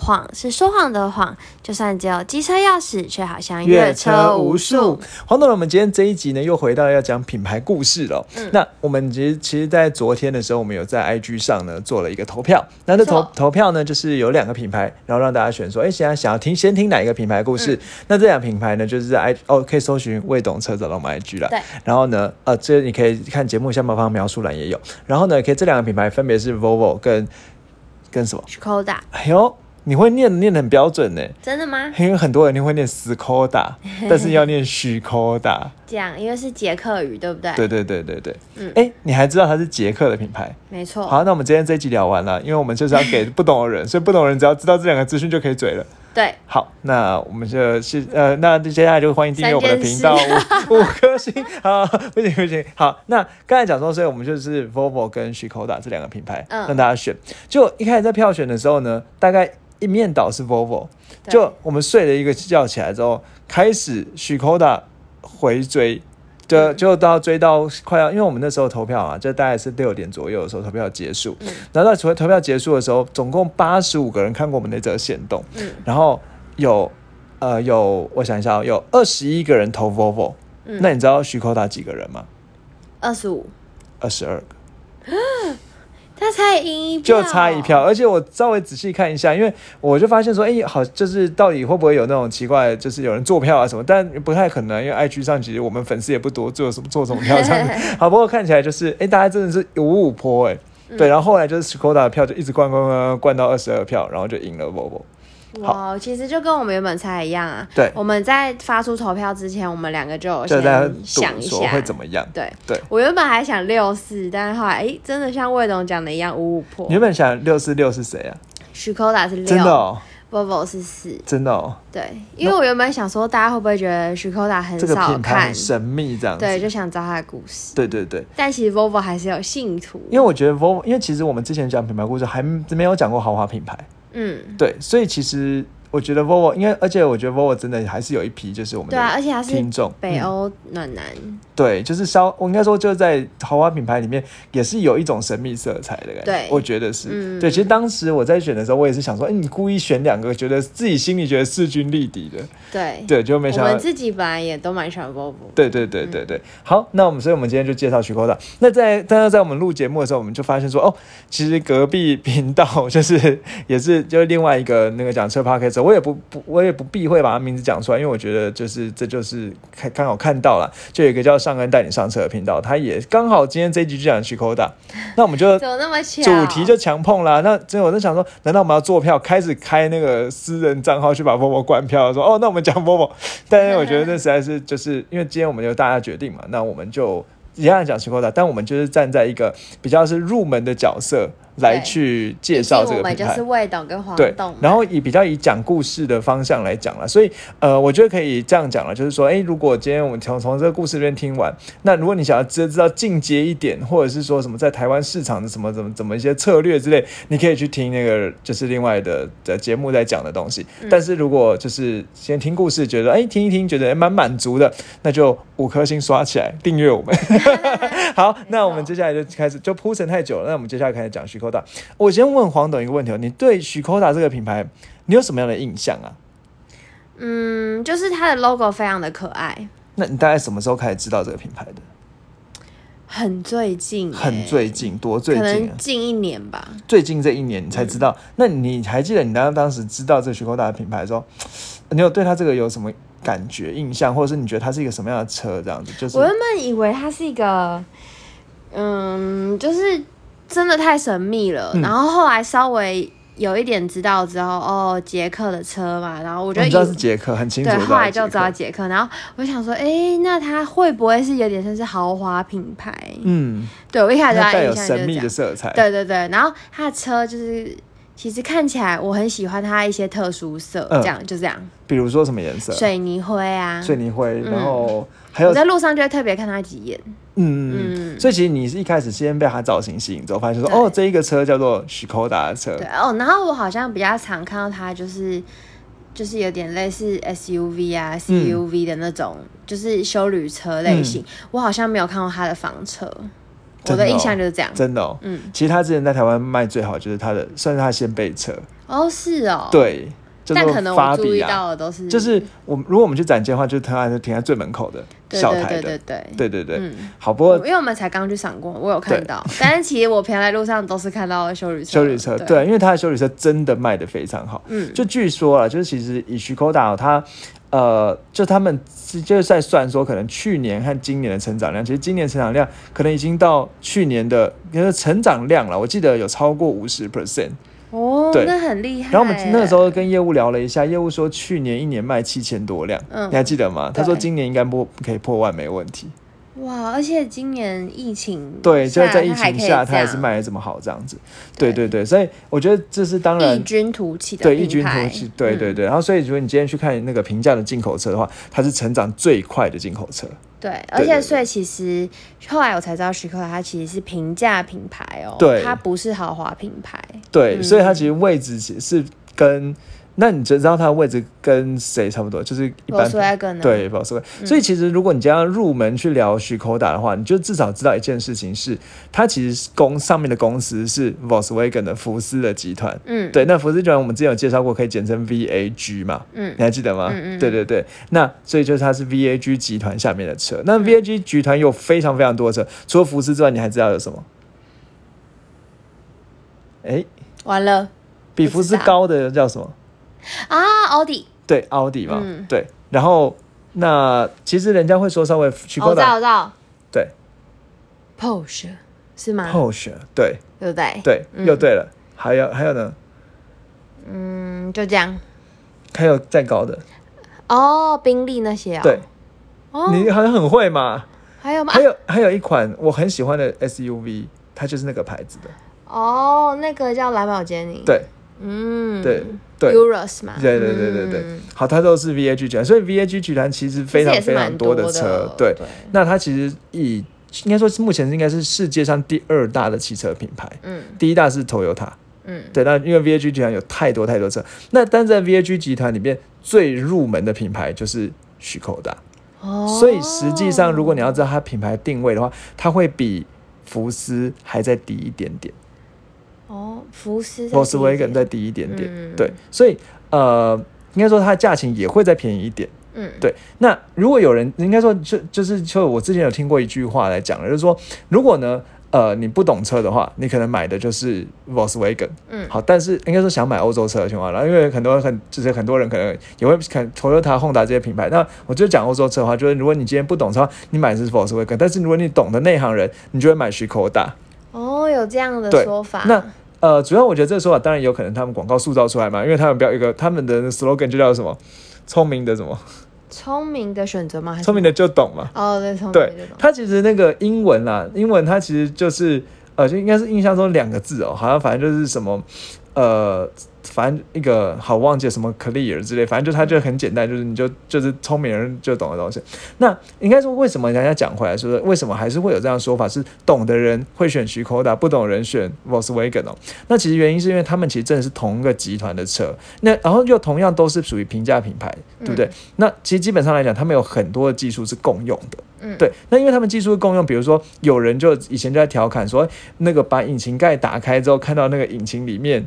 谎是说谎的谎，就算只有机车钥匙，却好像越车无数。黄董，我们今天这一集呢，又回到要讲品牌故事了。嗯，那我们其实其实，在昨天的时候，我们有在 IG 上呢做了一个投票。那这投投票呢，就是有两个品牌，然后让大家选说，哎，现在想要听先听哪一个品牌故事？那这两品牌呢，就是在 I 哦，可以搜寻未懂车找到我们 IG 了。对。然后呢，呃，这你可以看节目下方描述栏也有。然后呢，可以这两个品牌分别是 Volvo 跟跟什么？Skoda。哎呦。你会念念的很标准呢？真的吗？因为很多人你会念斯柯达，但是要念许柯达。这样，因为是捷克语，对不对？对对对对对。嗯，哎，你还知道它是捷克的品牌？没错。好，那我们今天这一集聊完了，因为我们就是要给 不懂的人，所以不懂的人只要知道这两个资讯就可以嘴了。对。好，那我们就是呃，那接下来就欢迎订阅我们的频道，五五颗星。好，不行不行。好，那刚才讲说，所以我们就是 Volvo 跟 Skoda 这两个品牌，让大家选。就一开始在票选的时候呢，大概。一面倒是 Volvo，就我们睡了一个觉起来之后，开始许 d a 回追，就就到追到快要，因为我们那时候投票啊，就大概是六点左右的时候投票结束，然后在投投票结束的时候，总共八十五个人看过我们那则线动，然后有呃有我想一下，有二十一个人投 Volvo，那你知道许 d a 几个人吗？二十五，二十二个。他才赢一票，就差一票，而且我稍微仔细看一下，因为我就发现说，哎，好，就是到底会不会有那种奇怪，就是有人做票啊什么？但不太可能，因为 IG 上其实我们粉丝也不多，做什么做什么票这样子。好，不过看起来就是，哎，大家真的是五五坡哎，对，然后后来就是 Skoda 的票就一直灌灌灌灌到二十二票，然后就赢了 Volvo。哇，其实就跟我们原本猜一样啊。对，我们在发出投票之前，我们两个就先想一下会怎么样。对对，我原本还想六四，但是后来哎，真的像魏总讲的一样五五破。原本想六四六是谁啊？许科达是六，真的哦。Volvo 是四，真的哦。对，因为我原本想说，大家会不会觉得许科达很少看神秘这样？对，就想知道他的故事。对对对。但其实 Volvo 还是有信徒，因为我觉得 Volvo，因为其实我们之前讲品牌故事还没有讲过豪华品牌。嗯，对，所以其实。我觉得 Volvo，因为而且我觉得 Volvo 真的还是有一批，就是我们对啊，而且他是听众，北欧暖男。对，就是稍，我应该说就在豪华品牌里面，也是有一种神秘色彩的感觉。对，我觉得是。对，其实当时我在选的时候，我也是想说，哎，你故意选两个，觉得自己心里觉得势均力敌的。对，对，就没想到。我们自己本来也都蛮喜欢 Volvo。对对对对对。好，那我们所以我们今天就介绍徐科达。那在但是在我们录节目的时候，我们就发现说，哦，其实隔壁频道就是也是就是另外一个那个讲车 p a r k 我也不不我也不避讳把他名字讲出来，因为我觉得就是这就是看刚好看到了，就有一个叫上恩带你上车的。频道，他也刚好今天这一集就讲去扣大，那我们就怎么那么巧？主题就强碰啦。那真我在想说，难道我们要做票，开始开那个私人账号去把波波关票？说哦，那我们讲波波。但是我觉得那实在是就是因为今天我们就大家决定嘛，那我们就一样讲去扣大，但我们就是站在一个比较是入门的角色。来去介绍这个品牌，就是魏董跟黄董，然后以比较以讲故事的方向来讲了，所以呃，我觉得可以这样讲了，就是说，哎，如果今天我们从从这个故事里面听完，那如果你想要知知道进阶一点，或者是说什么在台湾市场的什么怎么怎么一些策略之类，你可以去听那个就是另外的的节目在讲的东西。但是如果就是先听故事，觉得哎听一听，觉得蛮满足的，那就五颗星刷起来，订阅我们。好，那我们接下来就开始，就铺陈太久了，那我们接下来开始讲虚构。我先问黄董一个问题哦，你对许科达这个品牌，你有什么样的印象啊？嗯，就是它的 logo 非常的可爱。那你大概什么时候开始知道这个品牌的？很最近，很最近，多最近？可能近一年吧。最近这一年你才知道？那你还记得你当当时知道这个许科达的品牌的时候，你有对它这个有什么感觉、印象，或者是你觉得它是一个什么样的车？这样子，就是我原本以为它是一个，嗯，就是。真的太神秘了，然后后来稍微有一点知道之后，哦，杰克的车嘛，然后我觉得知道是杰克，很清楚。对，后来就知道杰克，然后我想说，哎，那它会不会是有点像是豪华品牌？嗯，对我一开始带有神秘的色彩。对对对，然后他的车就是其实看起来我很喜欢它一些特殊色，这样就这样。比如说什么颜色？水泥灰啊，水泥灰，然后。我在路上就会特别看它几眼，嗯嗯，所以其实你是一开始先被它造型吸引之后，发现说哦，这一个车叫做许科达的车，对哦，然后我好像比较常看到它就是就是有点类似 SUV 啊、CUV 的那种，就是修旅车类型。我好像没有看过它的房车，我的印象就是这样。真的，嗯，其实他之前在台湾卖最好就是他的，算是他先辈车。哦，是哦，对。但可能我注意到的都是，就是我如果我们去展间的话，就是他是停在最门口的小台的，对对对。对对对，好不过因为我们才刚去赏过，我有看到，但是其实我平常在路上都是看到修理车，修理车，对，因为它的修理车真的卖的非常好，嗯，就据说啊，就是其实以徐口达他，呃，就他们就是在算说，可能去年和今年的成长量，其实今年成长量可能已经到去年的，就是成长量了，我记得有超过五十 percent。哦，对，那很厉害。然后我们那个时候跟业务聊了一下，业务说去年一年卖七千多辆，你还记得吗？他说今年应该破可以破万没问题。哇，而且今年疫情对，就是在疫情下，它还是卖的这么好，这样子。对对对，所以我觉得这是当然异军突起的对异军突起，对对对。然后所以如果你今天去看那个平价的进口车的话，它是成长最快的进口车。对，而且所以其实后来我才知道，徐克它其实是平价品牌哦，对，它不是豪华品牌。对，所以它其实位置是跟。那你知道它的位置跟谁差不多？就是一般对。所以其实如果你将要入门去聊徐口达的话，你就至少知道一件事情是，它其实公上面的公司是 Volkswagen 的福斯的集团。嗯，对。那福斯集团我们之前有介绍过，可以简称 VAG 嘛？嗯，你还记得吗？嗯嗯。对对对。那所以就是它是 VAG 集团下面的车。那 VAG 集团有非常非常多的车，除了福斯之外，你还知道有什么？哎，完了，比福斯高的叫什么？啊，奥迪对，奥迪嘛，对。然后那其实人家会说稍微去高档，对，Porsche 是吗？Porsche 对，对不对？对，又对了。还有还有呢？嗯，就这样。还有再高的哦，宾利那些啊。对，你好像很会嘛。还有吗？还有还有一款我很喜欢的 SUV，它就是那个牌子的。哦，那个叫蓝宝坚尼。对。嗯，对对，Urus 嘛，对对对对对，好，它都是 VAG 集团，所以 VAG 集团其实非常非常多的车，对，那它其实以应该说是目前应该是世界上第二大的汽车品牌，嗯，第一大是 Toyota，嗯，对，那因为 VAG 集团有太多太多车，那但在 VAG 集团里面最入门的品牌就是许口达，哦，所以实际上如果你要知道它品牌定位的话，它会比福斯还在低一点点。哦，福斯，福斯威根再低一点点，对，所以呃，应该说它的价钱也会再便宜一点，嗯，对。那如果有人应该说就就是就我之前有听过一句话来讲了，就是说如果呢，呃，你不懂车的话，你可能买的就是 Volkswagen，嗯，好，但是应该说想买欧洲车的情况，然后因为很多很就是很多人可能也会看 Toyota、Honda 这些品牌，那我就讲欧洲车的话，就是如果你今天不懂车，你买的是 Volkswagen，但是如果你懂的内行人，你就会买 Skoda。哦，有这样的说法。那呃，主要我觉得这个说法当然有可能他们广告塑造出来嘛，因为他们标一个他们的 slogan 就叫什么“聪明的什么”，聪明的选择吗？聪明的就懂嘛。哦，对，聪明的就懂。它其实那个英文啦，英文它其实就是呃，就应该是印象中两个字哦，好像反正就是什么呃。反正一个好忘记什么 clear 之类，反正就它就很简单，就是你就就是聪明人就懂的东西。那应该说为什么人家讲回来说，为什么还是会有这样说法？是懂的人会选徐 Koda，不懂人选 Volkswagen 哦。那其实原因是因为他们其实真的是同一个集团的车，那然后又同样都是属于平价品牌，对不对？那其实基本上来讲，他们有很多的技术是共用的，嗯，对。那因为他们技术共用，比如说有人就以前就在调侃说，那个把引擎盖打开之后，看到那个引擎里面。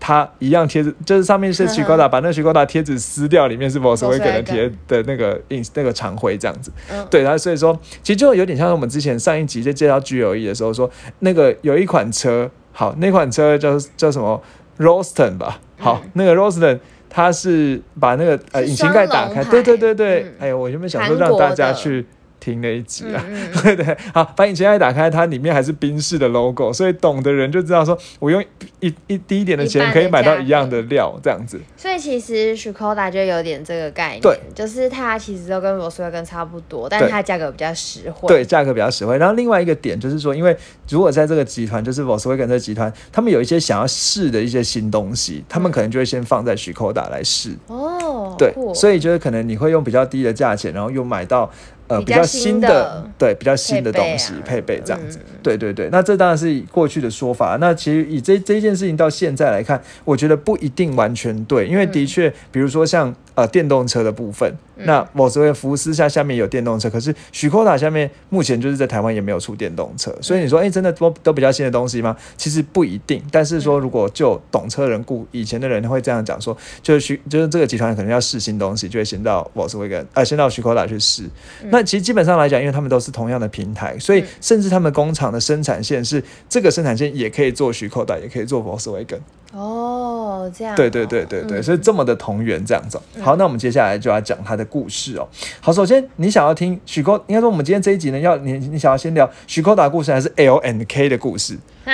它一样贴纸，就是上面是曲高达，把那个曲高达贴纸撕掉，里面是 Volkswagen 的贴的那个印那个长徽这样子。对，然后所以说，其实就有点像我们之前上一集在介绍 G L E 的时候说，那个有一款车，好，那款车叫叫什么？Roston 吧？好，那个 Roston 它是把那个呃引擎盖打开，对对对对，哎呦，我原本想说让大家去。听那一集啊，对 对，好，把引擎盖打开，它里面还是宾士的 logo，所以懂的人就知道说，我用一一低一点的钱可以买到一样的料，这样子。所以其实 Skoda 就有点这个概念，对，就是它其实都跟 Volkswagen 差不多，但是它价格比较实惠，对，价格比较实惠。然后另外一个点就是说，因为如果在这个集团，就是 Volkswagen 这个集团，他们有一些想要试的一些新东西，他们可能就会先放在 Skoda 来试。哦，对，所以就是可能你会用比较低的价钱，然后又买到。呃比较新的对比较新的东西配备这样子，对对对，那这当然是过去的说法。那其实以这这件事情到现在来看，我觉得不一定完全对，因为的确，比如说像呃电动车的部分，那某所谓福斯下下面有电动车，可是许科达下面目前就是在台湾也没有出电动车，所以你说哎，真的都都比较新的东西吗？其实不一定。但是说如果就懂车人故以前的人会这样讲说，就是许就是这个集团可能要试新东西，就会先到沃斯威根呃先到许科达去试。那其实基本上来讲，因为他们都是同样的平台，所以甚至他们工厂的生产线是这个生产线也可以做徐口袋，也可以做博斯威根。哦，这样。对对对对对，所以这么的同源这样子。好，那我们接下来就要讲他的故事哦。好，首先你想要听许科，应该说我们今天这一集呢，要你你想要先聊许科达故事，还是 L N K 的故事啊？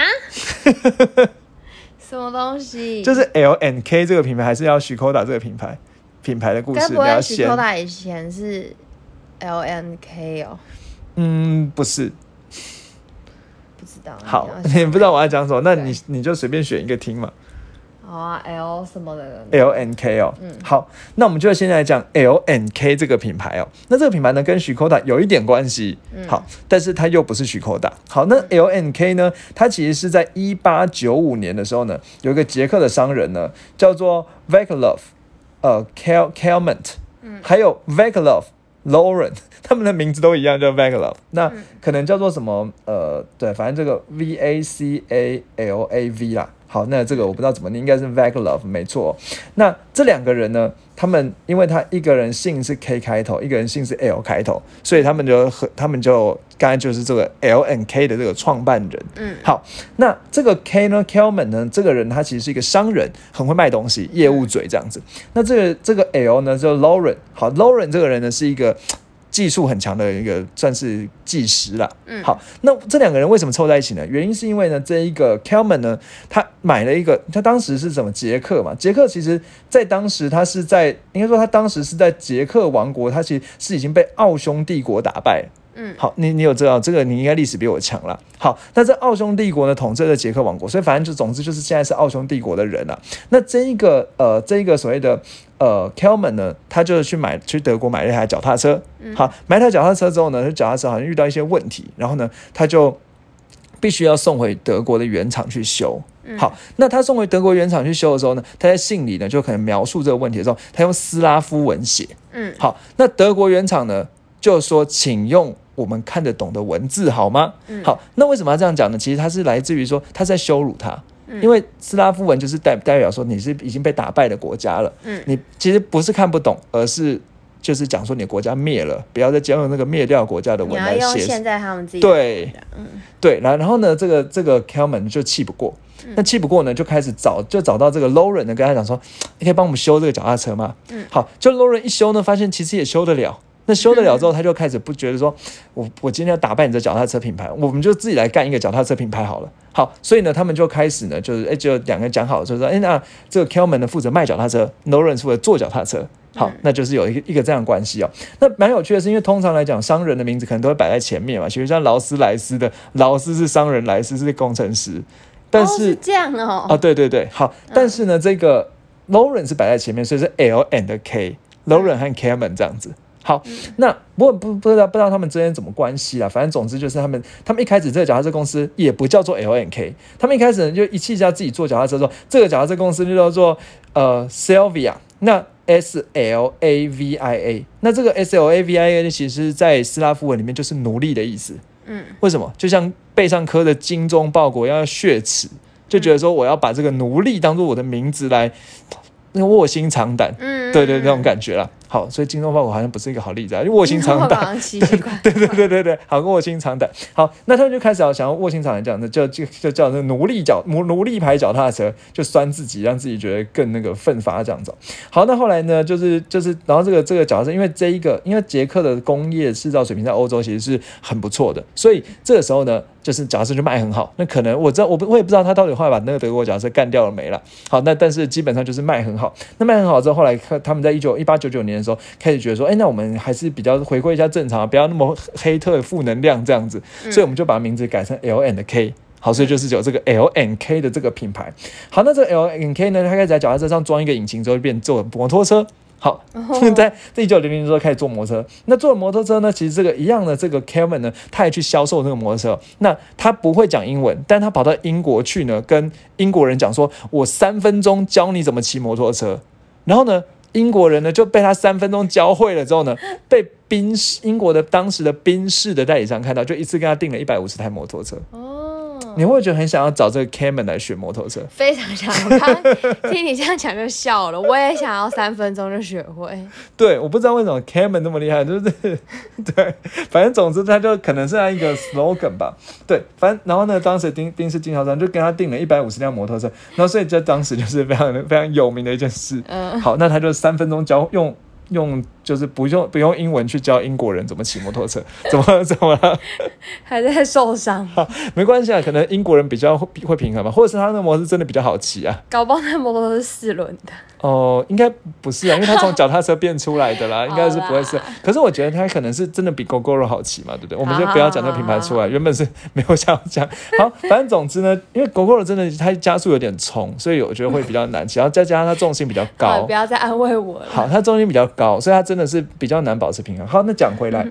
什么东西？就是 L N K 这个品牌，还是要许科达这个品牌品牌的故事？你要先。许科达以前是。L N K 哦，嗯，不是，不知道。好，你不知道我要讲什么，那你你就随便选一个听嘛。好啊，L 什么的？L N K 哦，嗯，好，那我们就现在讲 L N K 这个品牌哦。那这个品牌呢，跟许寇达有一点关系，嗯好，但是它又不是许寇达。好，那 L N K 呢，它其实是在一八九五年的时候呢，有一个捷克的商人呢，叫做 Vaklov，呃，Kel Kelment，嗯，还有 Vaklov。Lauren，他们的名字都一样，叫 Vagalov。那可能叫做什么？呃，对，反正这个 V A C A L A V 啦。好，那这个我不知道怎么念，应该是 Vagalov，没错。那这两个人呢？他们因为他一个人姓是 K 开头，一个人姓是 L 开头，所以他们就和他们就刚才就是这个 L N K 的这个创办人。嗯，好，那这个 K 呢，Kelman 呢，这个人他其实是一个商人，很会卖东西，业务嘴这样子。那这个这个 L 呢，就 Lauren。好，Lauren 这个人呢，是一个。技术很强的一个算是技师了。嗯，好，那这两个人为什么凑在一起呢？原因是因为呢，这一个 Kelman 呢，他买了一个，他当时是什么捷克嘛？捷克其实在当时他是在，应该说他当时是在捷克王国，他其实是已经被奥匈帝国打败。嗯，好，你你有知道这个？你应该历史比我强了。好，那这奥匈帝国呢统治了捷克王国，所以反正就总之就是现在是奥匈帝国的人了。那这一个呃，这一个所谓的呃 Kelman 呢，他就是去买去德国买了一台脚踏车。好，买台脚踏车之后呢，脚踏车好像遇到一些问题，然后呢，他就必须要送回德国的原厂去修。好，那他送回德国原厂去修的时候呢，他在信里呢就可能描述这个问题的时候，他用斯拉夫文写。嗯，好，那德国原厂呢就说，请用。我们看得懂的文字好吗？好，那为什么要这样讲呢？其实它是来自于说他在羞辱他，因为斯拉夫文就是代代表说你是已经被打败的国家了。嗯，你其实不是看不懂，而是就是讲说你国家灭了，不要再用那个灭掉国家的文来写。现在他们自己对，嗯，对，然后然后呢，这个这个 Kelman 就气不过，那气不过呢，就开始找就找到这个 Lauren 呢，跟他讲说，你可以帮我们修这个脚踏车吗？嗯，好，就 Lauren 一修呢，发现其实也修得了。那修得了之后，他就开始不觉得说，我我今天要打败你的脚踏车品牌，我们就自己来干一个脚踏车品牌好了。好，所以呢，他们就开始呢，就是哎，就两个人讲好，就是说，哎，那这个 Kelman 呢负责卖脚踏车，Noren 负责做脚踏车。好，那就是有一个一个这样关系哦。那蛮有趣的是，因为通常来讲，商人的名字可能都会摆在前面嘛。其实像劳斯莱斯的劳斯是商人，莱斯是工程师。但是这样哦。啊，对对对，好。但是呢，这个 Noren 是摆在前面，所以是 L and K，Noren 和 Kelman 这样子。好，那不不不知道不知道他们之间怎么关系啊？反正总之就是他们他们一开始这个脚踏车公司也不叫做 L N K，他们一开始就一气下自己做脚踏车，说这个脚踏车公司就叫做呃 Sylvia，那 S L A V I A，那这个 S L A V I A 其实在斯拉夫文里面就是奴隶的意思。嗯，为什么？就像背上刻的精忠报国要血耻，就觉得说我要把这个奴隶当做我的名字来。那卧薪尝胆，嗯，对对，那种感觉了。好，所以精忠报国好像不是一个好例子啊，因为卧薪尝胆，对对对对对，好，卧薪尝胆。好，那他们就开始要想要卧薪尝胆这样子，就就就叫那奴隶脚奴奴隶牌脚踏车，就拴自己，让自己觉得更那个奋发这样子。好，那后来呢，就是就是，然后这个这个脚踏车，因为这一个，因为捷克的工业制造水平在欧洲其实是很不错的，所以这个时候呢。就是假设就卖很好，那可能我知道我不我也不知道他到底后来把那个德国假设干掉了没了。好，那但是基本上就是卖很好。那卖很好之后，后来他们在一九一八九九年的时候开始觉得说，哎，那我们还是比较回归一下正常，不要那么黑特负能量这样子。所以我们就把名字改成 L N K。好，所以就是有这个 L N K 的这个品牌。好，那这个 L N K 呢，它开始在脚踏车上装一个引擎之后，变做摩托车。好，在一九零零年时候开始做摩托车。那做摩托车呢，其实这个一样的，这个 Kevin 呢，他也去销售那个摩托车。那他不会讲英文，但他跑到英国去呢，跟英国人讲说：“我三分钟教你怎么骑摩托车。”然后呢，英国人呢就被他三分钟教会了之后呢，被宾英国的当时的宾士的代理商看到，就一次跟他订了一百五十台摩托车。你会觉得很想要找这个 Cayman 来学摩托车？非常想，我刚听你这样讲就笑了。我也想要三分钟就学会。对，我不知道为什么 Cayman 那么厉害，就是 对，反正总之他就可能是他一个 slogan 吧。对，反正然后呢，当时丁丁是经销商就跟他订了一百五十辆摩托车，然后所以在当时就是非常非常有名的一件事。嗯，好，那他就三分钟教用。用就是不用不用英文去教英国人怎么骑摩托车，怎么怎么了？还在受伤？没关系啊，可能英国人比较会会平衡吧，或者是他那摩托真的比较好骑啊。搞不好那摩托是四轮的。哦，应该不是啊，因为他从 脚踏车变出来的啦，应该是不会是。可是我觉得他可能是真的比 GoGoRo 好骑嘛，对不对？我们就不要讲那品牌出来，原本是没有想要讲。好，反正总之呢，因为 GoGoRo 真的它加速有点冲，所以我觉得会比较难骑，然后再加上它重心比较高。不要再安慰我了。好，它重心比较高，所以它真的是比较难保持平衡。好，那讲回来。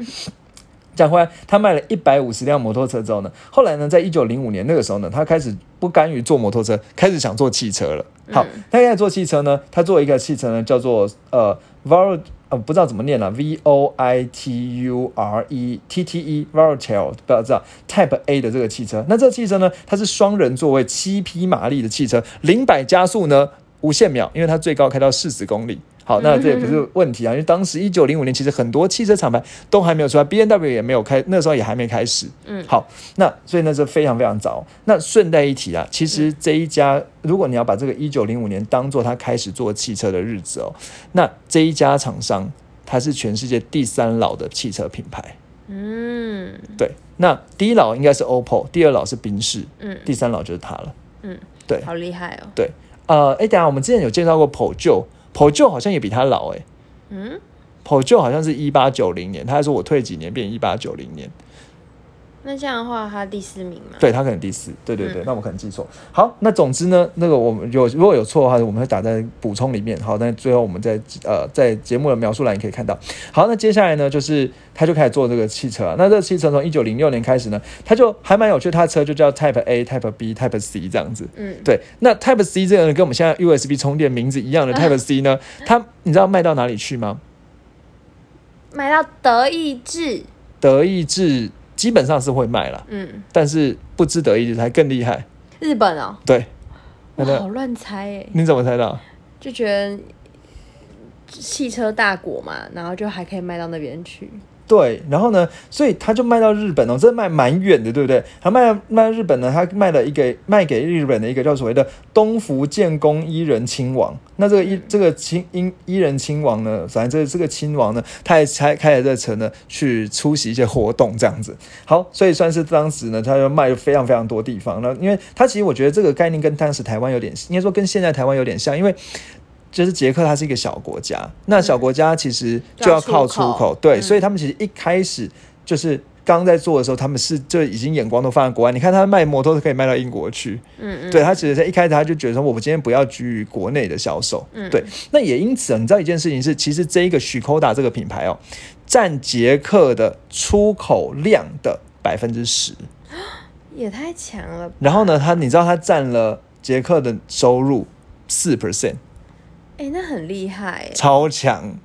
讲回来，他卖了一百五十辆摩托车之后呢，后来呢，在一九零五年那个时候呢，他开始不甘于坐摩托车，开始想做汽车了。好，他现在做汽车呢，他做一个汽车呢，叫做呃 v o l 呃不知道怎么念了，V O I T U R E T T E Volatile，不知道 Type A 的这个汽车。那这个汽车呢，它是双人座位，七匹马力的汽车，零百加速呢无限秒，因为它最高开到四十公里。好，那这也不是问题啊，因为当时一九零五年，其实很多汽车厂牌都还没有出来，B N W 也没有开，那时候也还没开始。嗯，好，那所以那是非常非常早。那顺带一提啊，其实这一家，如果你要把这个一九零五年当做他开始做汽车的日子哦，那这一家厂商它是全世界第三老的汽车品牌。嗯，对，那第一老应该是 OPPO，第二老是宾士，嗯，第三老就是它了。嗯，对，好厉害哦。对，呃，哎，等下我们之前有介绍过 PO 旧。P o j o 好像也比他老哎，嗯 p o j o 好像是一八九零年，他还说我退几年变一八九零年。那这样的话，他第四名吗？对他可能第四，对对对，那我可能记错。好，那总之呢，那个我们有如果有错的话，我们会打在补充里面。好，那最后我们在呃在节目的描述栏也可以看到。好，那接下来呢，就是他就开始做这个汽车。那这个汽车从一九零六年开始呢，他就还蛮有趣，他的车就叫 Type A、Type B、Type C 这样子。嗯，对。那 Type C 这个跟我们现在 USB 充电名字一样的 Type C 呢，它你知道卖到哪里去吗？卖到德意志。德意志。基本上是会卖了，嗯，但是不知得意才更厉害。日本哦，对，我好乱猜哎，你怎么猜到？就觉得汽车大国嘛，然后就还可以卖到那边去。对，然后呢，所以他就卖到日本哦，这卖蛮远的，对不对？他卖卖日本呢，他卖了一个卖给日本的一个叫所谓的东福建工伊人亲王。那这个伊这个亲伊伊人亲王呢，反正这这个亲王呢，他也开开了这车呢，去出席一些活动这样子。好，所以算是当时呢，他就卖了非常非常多地方。那因为他其实我觉得这个概念跟当时台湾有点，应该说跟现在台湾有点像，因为。就是捷克，它是一个小国家，那小国家其实就要靠出口，对，所以他们其实一开始就是刚在做的时候，他们是就已经眼光都放在国外。你看他卖摩托是可以卖到英国去，嗯嗯，对他其实在一开始他就觉得说，我们今天不要居于国内的销售，嗯，对。那也因此，你知道一件事情是，其实这一个许科达这个品牌哦，占捷克的出口量的百分之十，也太强了。然后呢，他你知道他占了捷克的收入四 percent。哎，那很厉害，超强。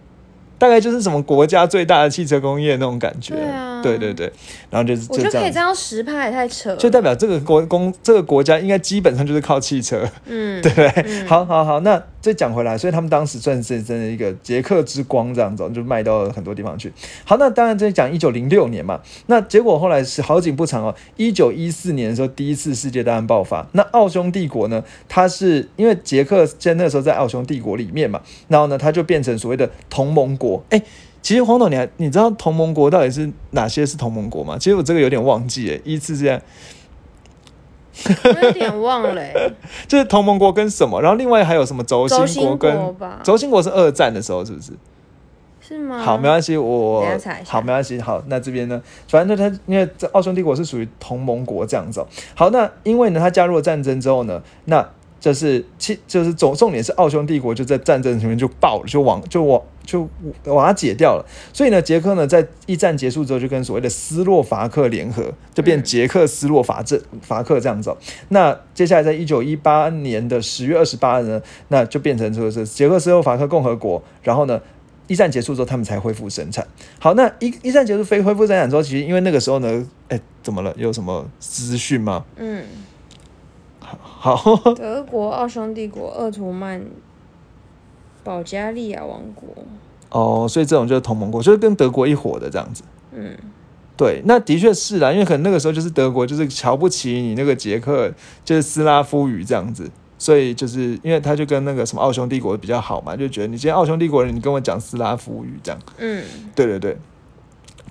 大概就是什么国家最大的汽车工业那种感觉，对啊，对对对，然后就是我就可以这样十趴也太扯，就代表这个国公这个国家应该基本上就是靠汽车，嗯，对不对？好好好，那再讲回来，所以他们当时算是真的一个捷克之光这样子，就卖到很多地方去。好，那当然在讲一九零六年嘛，那结果后来是好景不长哦，一九一四年的时候第一次世界大战爆发，那奥匈帝国呢，它是因为捷克在那个时候在奥匈帝国里面嘛，然后呢，它就变成所谓的同盟国。哎，其实黄总，你还你知道同盟国到底是哪些是同盟国吗？其实我这个有点忘记，诶，依次这样，有点忘了，就是同盟国跟什么？然后另外还有什么轴心国跟轴心国是二战的时候，是不是？是吗？好，没关系，我好，没关系，好，那这边呢，反正他因为这奥匈帝国是属于同盟国这样子。好，那因为呢，他加入了战争之后呢，那就是其就是总重点是奥匈帝国就在战争里面就爆了，就往就往就瓦解掉了。所以呢，捷克呢在一战结束之后就跟所谓的斯洛伐克联合，就变捷克斯洛伐这伐克这样子。那接下来在一九一八年的十月二十八日呢，那就变成说是捷克斯洛伐克共和国。然后呢，一战结束之后他们才恢复生产。好，那一一战结束非恢复生产之后，其实因为那个时候呢，哎，怎么了？有什么资讯吗？嗯。好，德国、奥匈帝国、鄂图曼、保加利亚王国。哦，所以这种就是同盟国，就是跟德国一伙的这样子。嗯，对，那的确是啦，因为可能那个时候就是德国就是瞧不起你那个捷克，就是斯拉夫语这样子，所以就是因为他就跟那个什么奥匈帝国比较好嘛，就觉得你今天奥匈帝国人，你跟我讲斯拉夫语这样。嗯，对对对，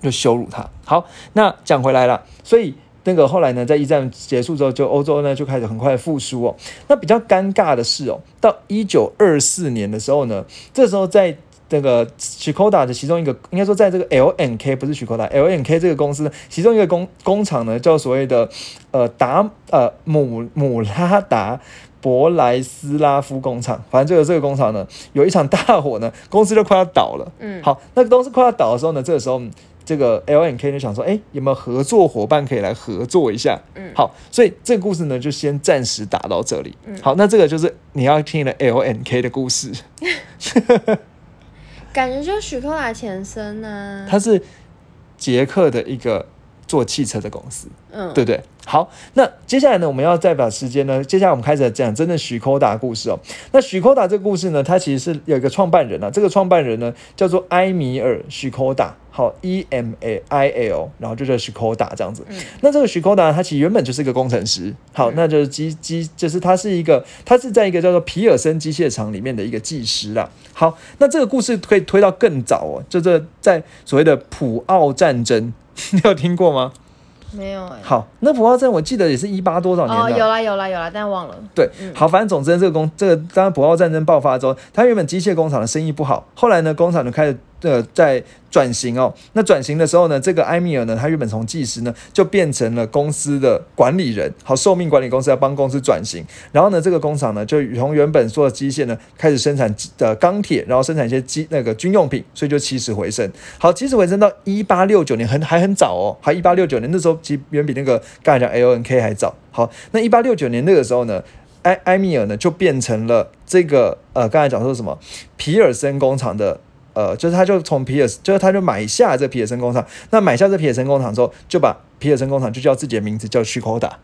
就羞辱他。好，那讲回来了，所以。那个后来呢，在一战结束之后，就欧洲呢就开始很快复苏哦。那比较尴尬的是哦，到一九二四年的时候呢，这时候在这个许科达的其中一个，应该说在这个 L N K 不是许科达 L N K 这个公司其中一个工工厂呢，叫所谓的呃达呃姆姆拉达博莱斯拉夫工厂。反正就是这个工厂呢，有一场大火呢，公司就快要倒了。嗯，好，那个公司快要倒的时候呢，这个时候。这个 L N K 就想说，哎，有没有合作伙伴可以来合作一下？嗯，好，所以这个故事呢，就先暂时打到这里。嗯，好，那这个就是你要听的 L N K 的故事。感觉就是许克拉前身呢。他是捷克的一个做汽车的公司。嗯，对不对？好，那接下来呢，我们要再把时间呢，接下来我们开始讲真的许科达故事哦。那许科达这个故事呢，它其实是有一个创办人啊，这个创办人呢叫做埃米尔许科达，好，E M A I L，然后就叫许科达这样子。那这个许科达他其实原本就是一个工程师，好，那就是机机，就是他是一个，他是在一个叫做皮尔森机械厂里面的一个技师啦。好，那这个故事可以推到更早哦，就这在所谓的普奥战争，你有听过吗？没有哎，好，那普奥镇我记得也是一八多少年哦，有啦有啦有啦，但忘了。对，好，反正总之这个工，这个当普奥战争爆发之后，他原本机械工厂的生意不好，后来呢，工厂就开始。呃，在转型哦，那转型的时候呢，这个埃米尔呢，他原本从技师呢，就变成了公司的管理人，好，寿命管理公司要帮公司转型，然后呢，这个工厂呢，就从原本做的机械呢，开始生产的钢铁，然后生产一些机那个军用品，所以就起死回生。好，起死回生到一八六九年，很还很早哦，还一八六九年那时候，其实远比那个刚才讲 L N K 还早。好，那一八六九年那个时候呢，埃埃米尔呢，就变成了这个呃，刚才讲说什么皮尔森工厂的。呃，就是他就从皮尔，就是他就买下这皮尔森工厂。那买下这皮尔森工厂之后，就把皮尔森工厂就叫自己的名字叫许科达。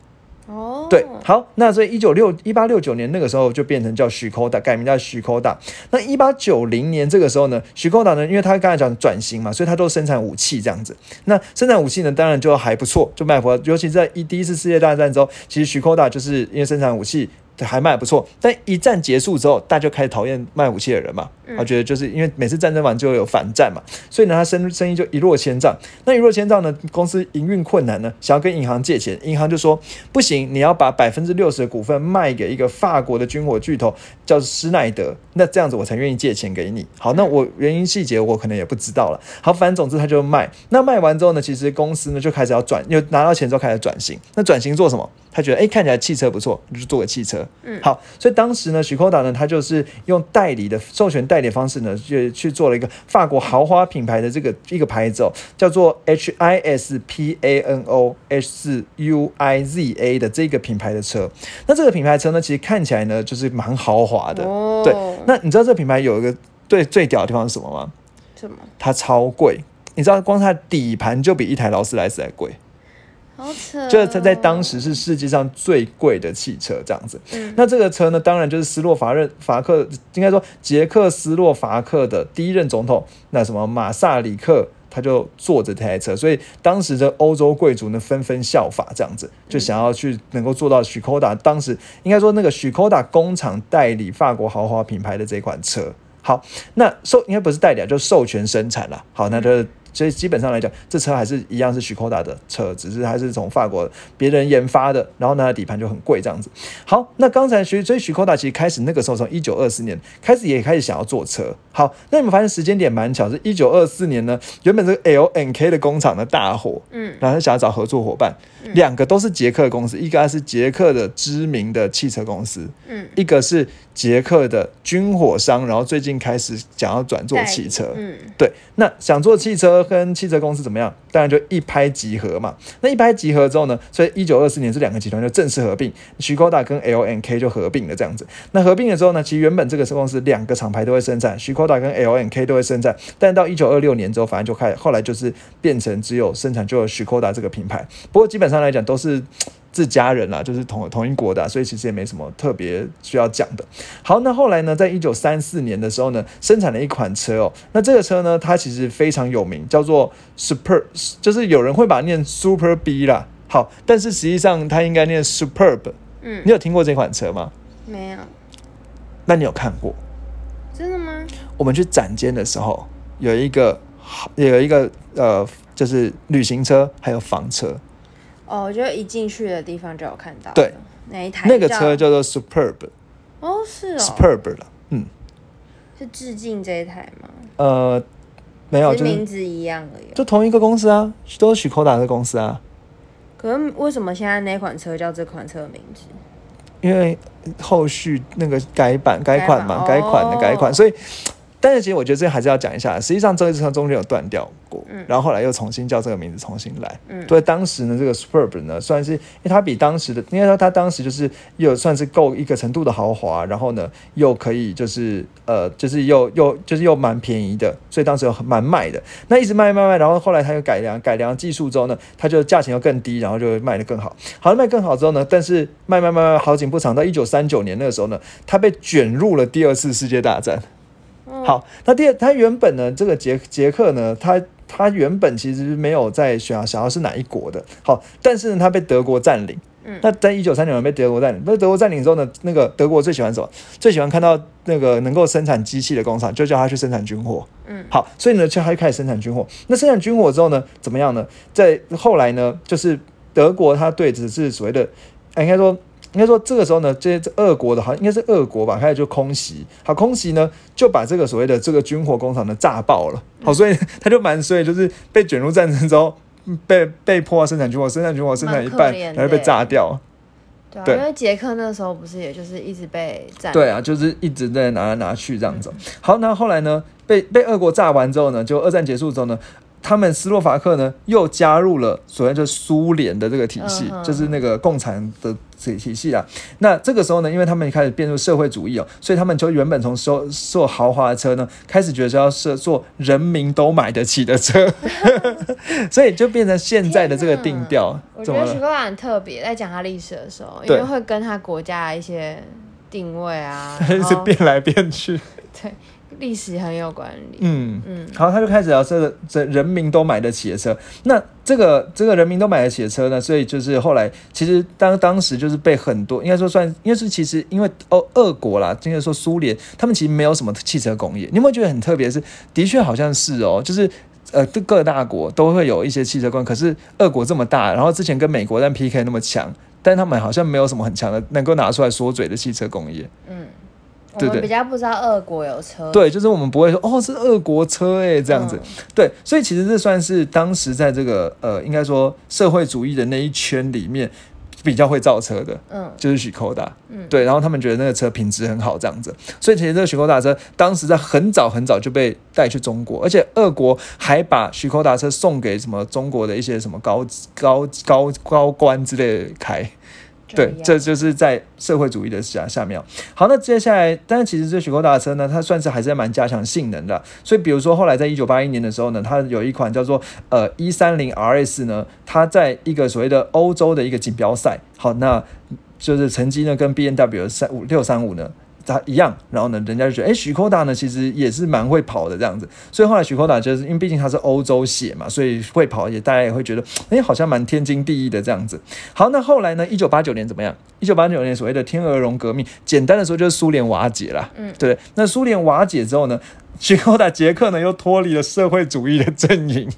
哦，对，好，那所以一九六一八六九年那个时候就变成叫许科达，改名叫许科达。那一八九零年这个时候呢，许科达呢，因为他刚才讲转型嘛，所以他都生产武器这样子。那生产武器呢，当然就还不错，就卖不，尤其在一第一次世界大战之后，其实许科达就是因为生产武器。还卖不错，但一战结束之后，大家就开始讨厌卖武器的人嘛。他觉得就是因为每次战争完就有反战嘛，所以呢，他生生意就一落千丈。那一落千丈呢，公司营运困难呢，想要跟银行借钱，银行就说不行，你要把百分之六十的股份卖给一个法国的军火巨头，叫施耐德，那这样子我才愿意借钱给你。好，那我原因细节我可能也不知道了。好，反正总之他就卖。那卖完之后呢，其实公司呢就开始要转，又拿到钱之后开始转型。那转型做什么？他觉得哎，看起来汽车不错，就做个汽车。嗯，好，所以当时呢，许科达呢，他就是用代理的授权代理方式呢，就去做了一个法国豪华品牌的这个一个牌子哦，叫做 H I S P A N O S U I Z A 的这个品牌的车。那这个品牌车呢，其实看起来呢，就是蛮豪华的。哦，对。那你知道这个品牌有一个最最屌的地方是什么吗？什么？它超贵。你知道光它底盘就比一台劳斯莱斯还贵。好扯！就是它在当时是世界上最贵的汽车，这样子。嗯，那这个车呢，当然就是斯洛伐任伐克，应该说捷克斯洛伐克的第一任总统，那什么马萨里克，他就坐着这台车，所以当时的欧洲贵族呢纷纷效法，这样子就想要去能够做到许科达当时应该说那个许科达工厂代理法国豪华品牌的这款车。好，那授应该不是代理，就授权生产了。好，那就。所以基本上来讲，这车还是一样是许科达的车，只是还是从法国别人研发的，然后呢底盘就很贵这样子。好，那刚才许所以许科达其实开始那个时候从一九二四年开始也开始想要做车。好，那你们发现时间点蛮巧，是一九二四年呢，原本这个 L N K 的工厂的大火，嗯，然后想要找合作伙伴，两个都是捷克公司，一个是捷克的知名的汽车公司，嗯，一个是。捷克的军火商，然后最近开始想要转做汽车，嗯，对，那想做汽车跟汽车公司怎么样？当然就一拍即合嘛。那一拍即合之后呢，所以一九二四年这两个集团就正式合并，徐高达跟 L N K 就合并了这样子。那合并了之后呢，其实原本这个公司两个厂牌都会生产，徐高达跟 L N K 都会生产，但到一九二六年之后，反正就开后来就是变成只有生产就有徐高达这个品牌。不过基本上来讲都是。自家人啦，就是同同一国的，所以其实也没什么特别需要讲的。好，那后来呢，在一九三四年的时候呢，生产了一款车哦。那这个车呢，它其实非常有名，叫做 Super，就是有人会把它念 Super B 啦。好，但是实际上它应该念 Superb。嗯，你有听过这款车吗？没有。那你有看过？真的吗？我们去展间的时候，有一个有一个呃，就是旅行车还有房车。哦，我觉得一进去的地方就有看到。对，哪一台？那个车叫做 Superb。哦，是哦。Superb 了，嗯。是致敬这一台吗？呃，没有，就名字一样而已。就同一个公司啊，都是许科达的公司啊。可是为什么现在那款车叫这款车的名字？因为后续那个改版、改款嘛，改款的改款，所以。但是其实我觉得这还是要讲一下，实际上这一车中间有断掉过，然后后来又重新叫这个名字重新来。嗯，所以当时呢，这个 Superb 呢，算是因为它比当时的，应该说它当时就是又算是够一个程度的豪华，然后呢又可以就是呃就是又又就是又蛮便宜的，所以当时有蛮卖的。那一直卖卖卖，然后后来它又改良改良技术之后呢，它就价钱又更低，然后就卖的更好。好了，卖更好之后呢，但是卖卖卖卖好景不长，到一九三九年那个时候呢，它被卷入了第二次世界大战。好，那第二，他原本呢，这个捷捷克呢，他他原本其实没有在想想要是哪一国的，好，但是呢，他被德国占领。嗯，那在一九三九年被德国占领，被德国占领之后呢，那个德国最喜欢什么？最喜欢看到那个能够生产机器的工厂，就叫他去生产军火。嗯，好，所以呢，就他就开始生产军火。那生产军火之后呢，怎么样呢？在后来呢，就是德国他对只是所谓的，应该说。应该说这个时候呢，这些俄国的好像应该是俄国吧，开始就空袭，好空袭呢就把这个所谓的这个军火工厂呢炸爆了，好，所以他就蛮衰，就是被卷入战争之后，被被迫生产军火，生产军火生产一半，然后被炸掉。对，因为捷克那时候不是也就是一直被占，对啊，就是一直在拿来拿去这样子。好，那后来呢，被被俄国炸完之后呢，就二战结束之后呢。他们斯洛伐克呢，又加入了所谓就苏联的这个体系，就是那个共产的体体系啊。那这个时候呢，因为他们开始变入社会主义哦，所以他们就原本从收做豪华的车呢，开始觉得要是做人民都买得起的车，所以就变成现在的这个定调。我觉得徐克华很特别，在讲他历史的时候，因为会跟他国家一些定位啊，一直变来变去。对。历史很有管理，嗯嗯，好，他就开始聊这个这人民都买得起的车，那这个这个人民都买得起的车呢，所以就是后来其实当当时就是被很多应该说算应该是其实因为哦俄国啦，应该说苏联，他们其实没有什么汽车工业，你有没有觉得很特别？是的确好像是哦，就是呃各大国都会有一些汽车工业，可是俄国这么大，然后之前跟美国在 PK 那么强，但他们好像没有什么很强的能够拿出来说嘴的汽车工业，嗯。我们比较不知道俄国有车，对，就是我们不会说哦是俄国车哎这样子，对，所以其实这算是当时在这个呃应该说社会主义的那一圈里面比较会造车的，嗯，就是许寇达，嗯，对，然后他们觉得那个车品质很好这样子，所以其实这个许寇达车当时在很早很早就被带去中国，而且俄国还把许寇达车送给什么中国的一些什么高高高高官之类的开。对，这就是在社会主义的下下面。好，那接下来，但是其实这雪佛达车呢，它算是还是蛮加强性能的。所以，比如说后来在一九八一年的时候呢，它有一款叫做呃一三零 RS 呢，它在一个所谓的欧洲的一个锦标赛，好，那就是成绩呢跟 B N W 三五六三五呢。他一样，然后呢，人家就觉得，哎，许科达呢，其实也是蛮会跑的这样子，所以后来许科达就是因为毕竟他是欧洲血嘛，所以会跑也大家也会觉得，哎，好像蛮天经地义的这样子。好，那后来呢，一九八九年怎么样？一九八九年所谓的天鹅绒革命，简单的说就是苏联瓦解了，嗯，对。那苏联瓦解之后呢，雪高达杰克呢又脱离了社会主义的阵营。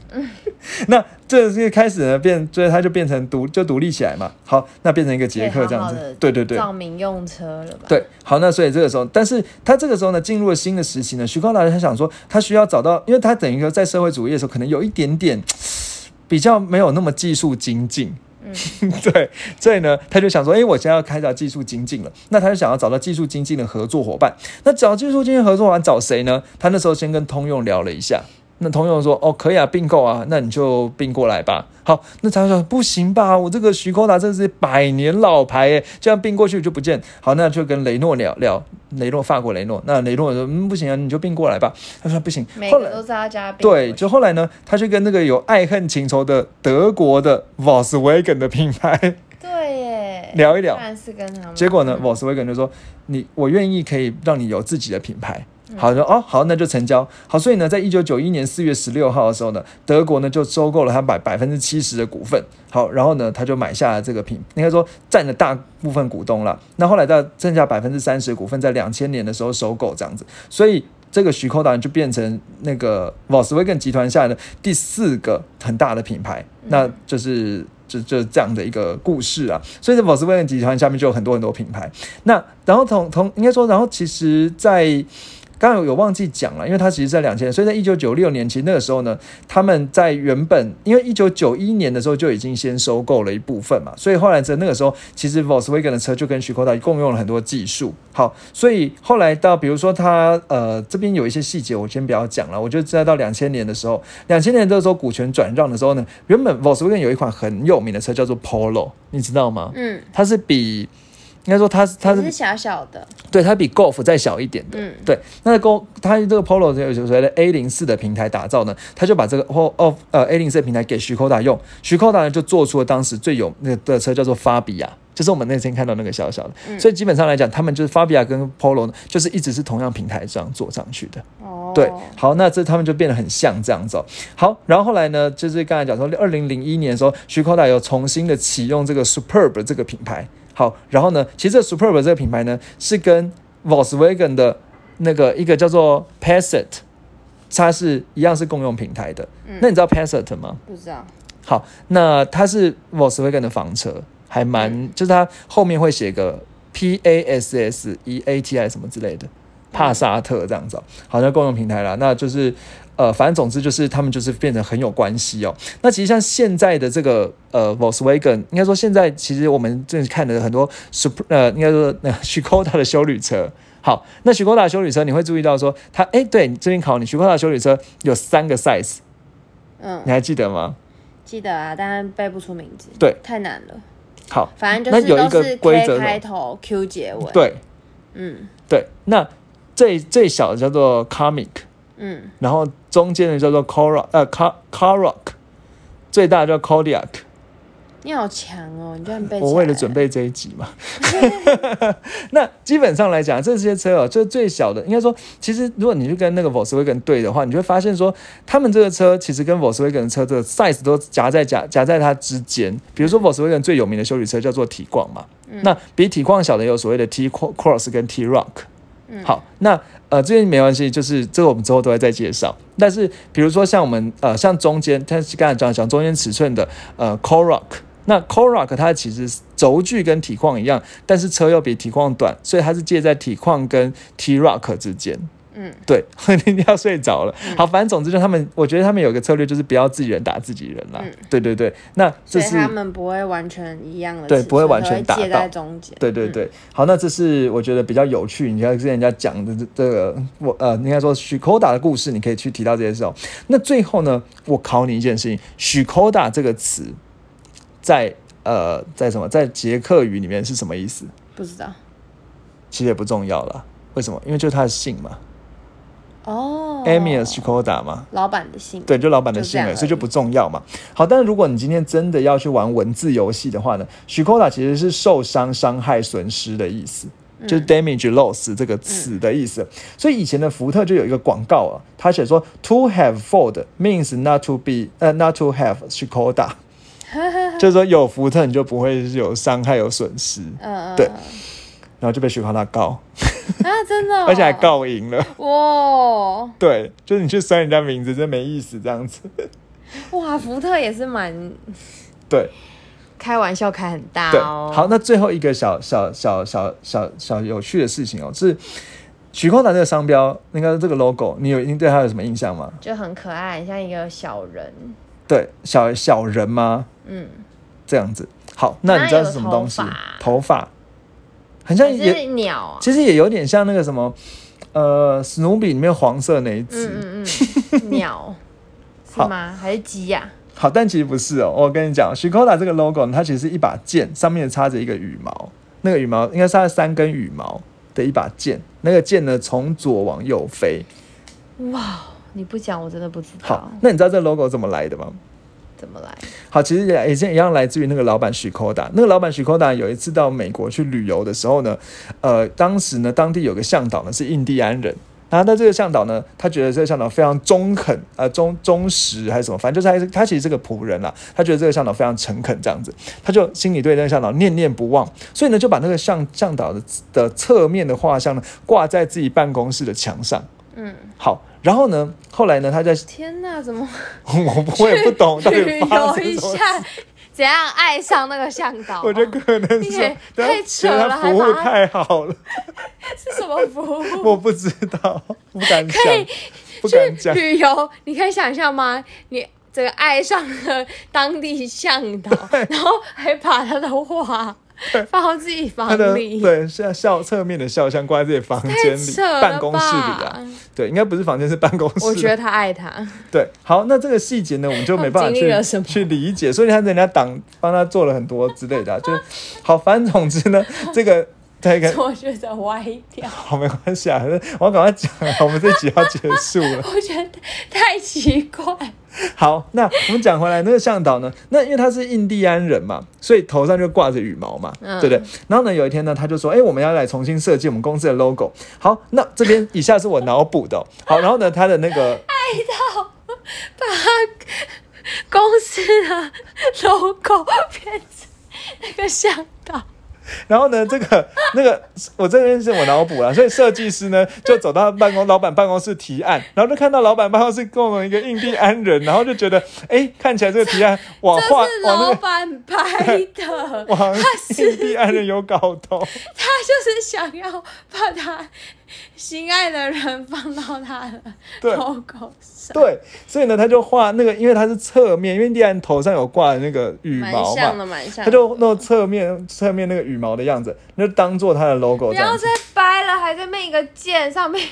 那这个开始呢变，所以他就变成独就独立起来嘛。好，那变成一个杰克这样子。对对对，造民用车了吧？对，好，那所以这个时候，但是他这个时候呢进入了新的时期呢，徐高达他想说，他需要找到，因为他等于说在社会主义的时候，可能有一点点比较没有那么技术精进。嗯，对，所以呢，他就想说，哎，我现在要开展技术精进了，那他就想要找到技术精进的合作伙伴。那找技术精进合作伙伴找谁呢？他那时候先跟通用聊了一下。那同友说：“哦，可以啊，并购啊，那你就并过来吧。”好，那他说：“不行吧，我这个徐科达这是百年老牌诶，这样并过去就不见。”好，那就跟雷诺聊聊，雷诺法国雷诺。那雷诺说：“嗯，不行啊，你就并过来吧。”他说：“不行。”每个都是他家对，就后来呢，他就跟那个有爱恨情仇的德国的 Volkswagen 的品牌对耶 聊一聊，是跟他们。结果呢，Volkswagen 就说：“你，我愿意可以让你有自己的品牌。”好的哦，好，那就成交。好，所以呢，在一九九一年四月十六号的时候呢，德国呢就收购了他百百分之七十的股份。好，然后呢，他就买下了这个品，应该说占了大部分股东了。那后来到剩下百分之三十的股份，在两千年的时候收购这样子。所以这个徐寇达就变成那个 Volkswagen 集团下的第四个很大的品牌。那就是就就这样的一个故事啊。所以在 Volkswagen 集团下面就有很多很多品牌。那然后同同应该说，然后其实在刚刚有忘记讲了，因为它其实在两千年，所以在一九九六年，其实那个时候呢，他们在原本因为一九九一年的时候就已经先收购了一部分嘛，所以后来在那个时候，其实 Volkswagen 的车就跟徐科达共用了很多技术。好，所以后来到比如说它呃这边有一些细节，我先不要讲了。我就知道到两千年的时候，两千年这个时候股权转让的时候呢，原本 Volkswagen 有一款很有名的车叫做 Polo，你知道吗？嗯，它是比。应该说它它是小小的，对，它比 Golf 再小一点的，嗯，对。那 Golf 它这个 Polo 有所谓的 A 零四的平台打造呢，它就把这个或哦呃 A 零四平台给徐科达用，徐科达呢就做出了当时最有那个的车叫做法比亚，就是我们那天看到那个小小的，所以基本上来讲，他们就是 Fabia 跟 Polo 呢，就是一直是同样平台上做上去的。哦，对，好，那这他们就变得很像这样子。好，然后后来呢，就是刚才讲说，二零零一年的时候，徐科达有重新的启用这个 Superb 这个品牌。好，然后呢？其实这 Superb 这个品牌呢，是跟 Volkswagen 的那个一个叫做 Passat，它是一样是共用平台的。那你知道 Passat 吗？不知道。好，那它是 Volkswagen 的房车，还蛮就是它后面会写个 P A S S E A T I 什么之类的，帕萨特这样子。好，像共用平台啦，那就是。呃，反正总之就是他们就是变得很有关系哦。那其实像现在的这个呃，Volkswagen，应该说现在其实我们正看的很多 Super 呃，应该说那 Skoda 的修旅车。好，那 Skoda 修旅车你会注意到说它，哎，对你这边考你 Skoda 修旅车有三个 size，嗯，你还记得吗？记得啊，但是背不出名字，对，太难了。好，反正就是都是 K 开头 Q 结尾，对，嗯，对。那最最小的叫做 Comic。嗯，然后中间的叫做 Cora，呃，Car Caroc，最大叫 Kodiak。你好强哦，你居然背。我为了准备这一集嘛。那基本上来讲，这些车哦，就是最小的。应该说，其实如果你去跟那个 Volkswagen 对的话，你就会发现说，他们这个车其实跟 Volkswagen 车的 size 都夹在夹夹在它之间。比如说 Volkswagen 最有名的修理车叫做体况嘛，那比体况小的有所谓的 T Cross 跟 T Rock。好，那呃，这些没关系，就是这个我们之后都会再介绍。但是比如说像我们呃，像中间，他刚才讲讲中间尺寸的呃 c o r o c k 那 c o r o c k 它其实轴距跟体况一样，但是车又比体况短，所以它是介在体况跟 T Rock 之间。嗯，对，你要睡着了。好，反正总之就他们，我觉得他们有个策略，就是不要自己人打自己人啦。对对对，那这是他们不会完全一样的，对，不会完全打到中间。对对对，好，那这是我觉得比较有趣，你要跟人家讲的这这个，我呃，应该说许科达的故事，你可以去提到这些事哦。那最后呢，我考你一件事情，许科达这个词在呃在什么在捷克语里面是什么意思？不知道，其实也不重要了。为什么？因为就是他的姓嘛。哦，Amir s h i k o d a 嘛，老板的姓，对，就老板的姓，所以就不重要嘛。好，但是如果你今天真的要去玩文字游戏的话呢，Skoda 其实是受伤、伤害、损失的意思，就是 damage loss 这个词的意思。所以以前的福特就有一个广告啊，他写说 to have Ford means not to be 呃 not to have Skoda，就是说有福特你就不会有伤害、有损失。嗯嗯，对，然后就被雪糕达告。啊，真的，而且还告赢了。哇，对，就是你去删人家名字，真没意思这样子。哇，福特也是蛮 对，开玩笑开很大哦。好，那最后一个小小小小小小有趣的事情哦，是许光达这个商标，那个这个 logo，你有你对它有什么印象吗？就很可爱，像一个小人。对，小小人吗？嗯，这样子。好，那你知道是什么东西？头发，很像也鸟，啊其实也有点像那个什么，呃，史努比里面黄色那一只，嗯嗯嗯，鸟是吗？还是鸡呀？好，但其实不是哦。我跟你讲，徐科达这个 logo，它其实是一把剑，上面插着一个羽毛，那个羽毛应该是它三根羽毛的一把剑，那个剑呢从左往右飞。哇，你不讲我真的不知道。好，那你知道这 logo 怎么来的吗？怎么来？好，其实也也一样，来自于那个老板许科达。那个老板许科达有一次到美国去旅游的时候呢，呃，当时呢，当地有个向导呢是印第安人，然后那这个向导呢，他觉得这个向导非常中肯啊，忠忠实还是什么，反正就是他他其实是个仆人啦，他觉得这个向导非常诚恳，这样子，他就心里对那个向导念念不忘，所以呢，就把那个向向导的的侧面的画像呢挂在自己办公室的墙上。嗯，好。然后呢？后来呢？他在天哪，怎么？我我也不懂，到底发生一下，怎样爱上那个向导？我觉得可能是太扯了，服务太好了。是什么服务？我不知道，不敢讲，不敢讲。旅游，你可以想象吗？你这个爱上了当地向导，然后还把他的画。放到自己房里，对，像笑侧面的肖像挂在自己房间里、办公室里啊。对，应该不是房间，是办公室。我觉得他爱他。对，好，那这个细节呢，我们就没办法去去理解，所以他人家挡帮他做了很多之类的，就好。反正总之呢，这个。我觉得歪掉，好没关系啊，我赶快讲，我们这集要结束了。我觉得太奇怪。好，那我们讲回来，那个向导呢？那因为他是印第安人嘛，所以头上就挂着羽毛嘛，对不对？然后呢，有一天呢，他就说：“哎，我们要来重新设计我们公司的 logo。”好，那这边以下是我脑补的。好，然后呢，他的那个爱到把公司的 logo 变成那个向导。然后呢，这个 那个，我这边是我脑补了，所以设计师呢就走到办公老板办公室提案，然后就看到老板办公室供了一个印第安人，然后就觉得，哎，看起来这个提案往画往老板拍的，往印第安人有搞头，他就是想要把他。心爱的人放到他的 logo 上，对，所以呢，他就画那个，因为他是侧面，因为印第安头上有挂那个羽毛嘛，他就弄侧面侧面那个羽毛的样子，那就当做他的 logo。不要再掰了，还在那个剑上面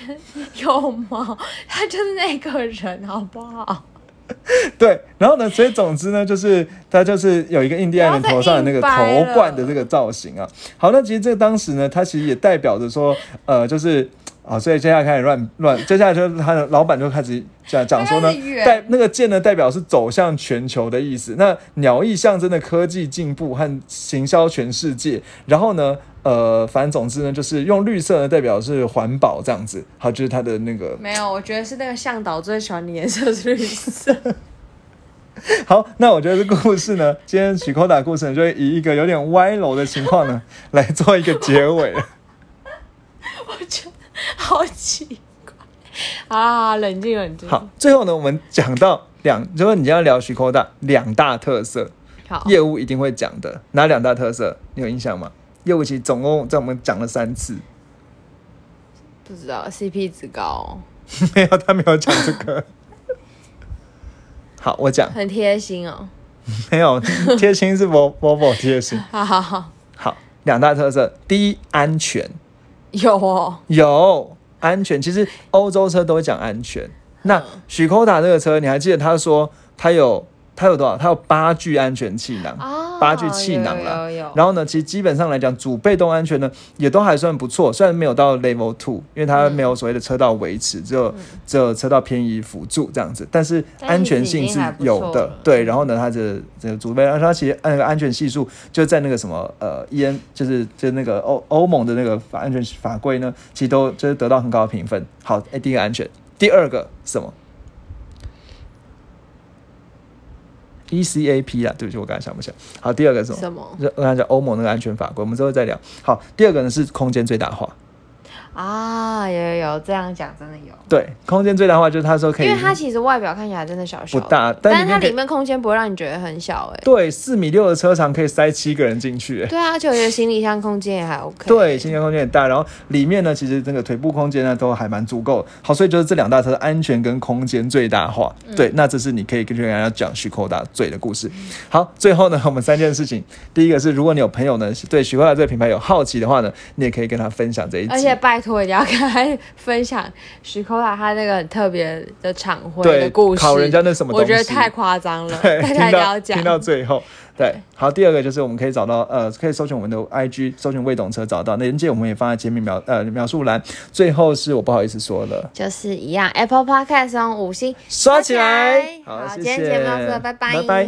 有毛，他就是那个人，好不好？对，然后呢，所以总之呢，就是他就是有一个印第安人头上的那个头冠的这个造型啊。好，那其实这个当时呢，它其实也代表着说，呃，就是啊，所以接下来开始乱乱，接下来就是他的老板就开始讲讲说呢，代那个剑呢代表是走向全球的意思，那鸟翼象征的科技进步和行销全世界，然后呢。呃，反正总之呢，就是用绿色呢代表是环保这样子，好，就是它的那个没有，我觉得是那个向导最喜欢的颜色是绿色。好，那我觉得这故事呢，今天许扣打故事呢，就会以一个有点歪楼的情况呢 来做一个结尾。我觉得好奇怪啊，冷静冷静。好，最后呢，我们讲到两，如果你要聊许扣打两大特色，好，业务一定会讲的哪两大特色？你有印象吗？业务期总共在我们讲了三次，不知道 CP 值高，没有他没有讲这个。好，我讲。很贴心哦，没有贴心是某 某某贴心。好好好，好两大特色，第一安全。有哦。有安全，其实欧洲车都会讲安全。那许科达这个车，你还记得他说他有。他有多少？他有八具安全气囊，八具气囊了。然后呢，其实基本上来讲，主被动安全呢也都还算不错，虽然没有到 Level Two，因为它没有所谓的车道维持，只有只有车道偏移辅助这样子。但是安全性是有的，对。然后呢，它的这个主被，它其实那个安全系数就在那个什么呃 E N，就是就是那个欧欧盟的那个法安全法规呢，其实都就是得到很高的评分。好，哎，第一个安全，第二个什么？E C A P 啊，对不起，我刚才想不起来。好，第二个是什么？什么？刚才讲欧盟那个安全法规，我们之后再聊。好，第二个呢是空间最大化。啊，有有有，这样讲真的有。对，空间最大化就是他说可以，因为它其实外表看起来真的小小，不大，但是它里面空间不会让你觉得很小哎。对，四米六的车长可以塞七个人进去。对啊，而且我觉得行李箱空间也还 OK。对，行李箱空间也大，然后里面呢，其实这个腿部空间呢都还蛮足够。好，所以就是这两大车安全跟空间最大化。对，那这是你可以跟大家讲徐扣达最的故事。好，最后呢，我们三件事情，第一个是如果你有朋友呢对徐扣达这个品牌有好奇的话呢，你也可以跟他分享这一集，而且拜托一定要跟他。分享徐扣达他那个很特别的场会的故事，考人家那什么，我觉得太夸张了。大家要讲听到最后，对，好，第二个就是我们可以找到呃，可以搜寻我们的 IG，搜寻未懂车找到那链接，我们也放在前面描呃描述栏。最后是我不好意思说了，就是一样，Apple Podcast 用五星刷起来。好，今天节目到这，拜拜，拜拜。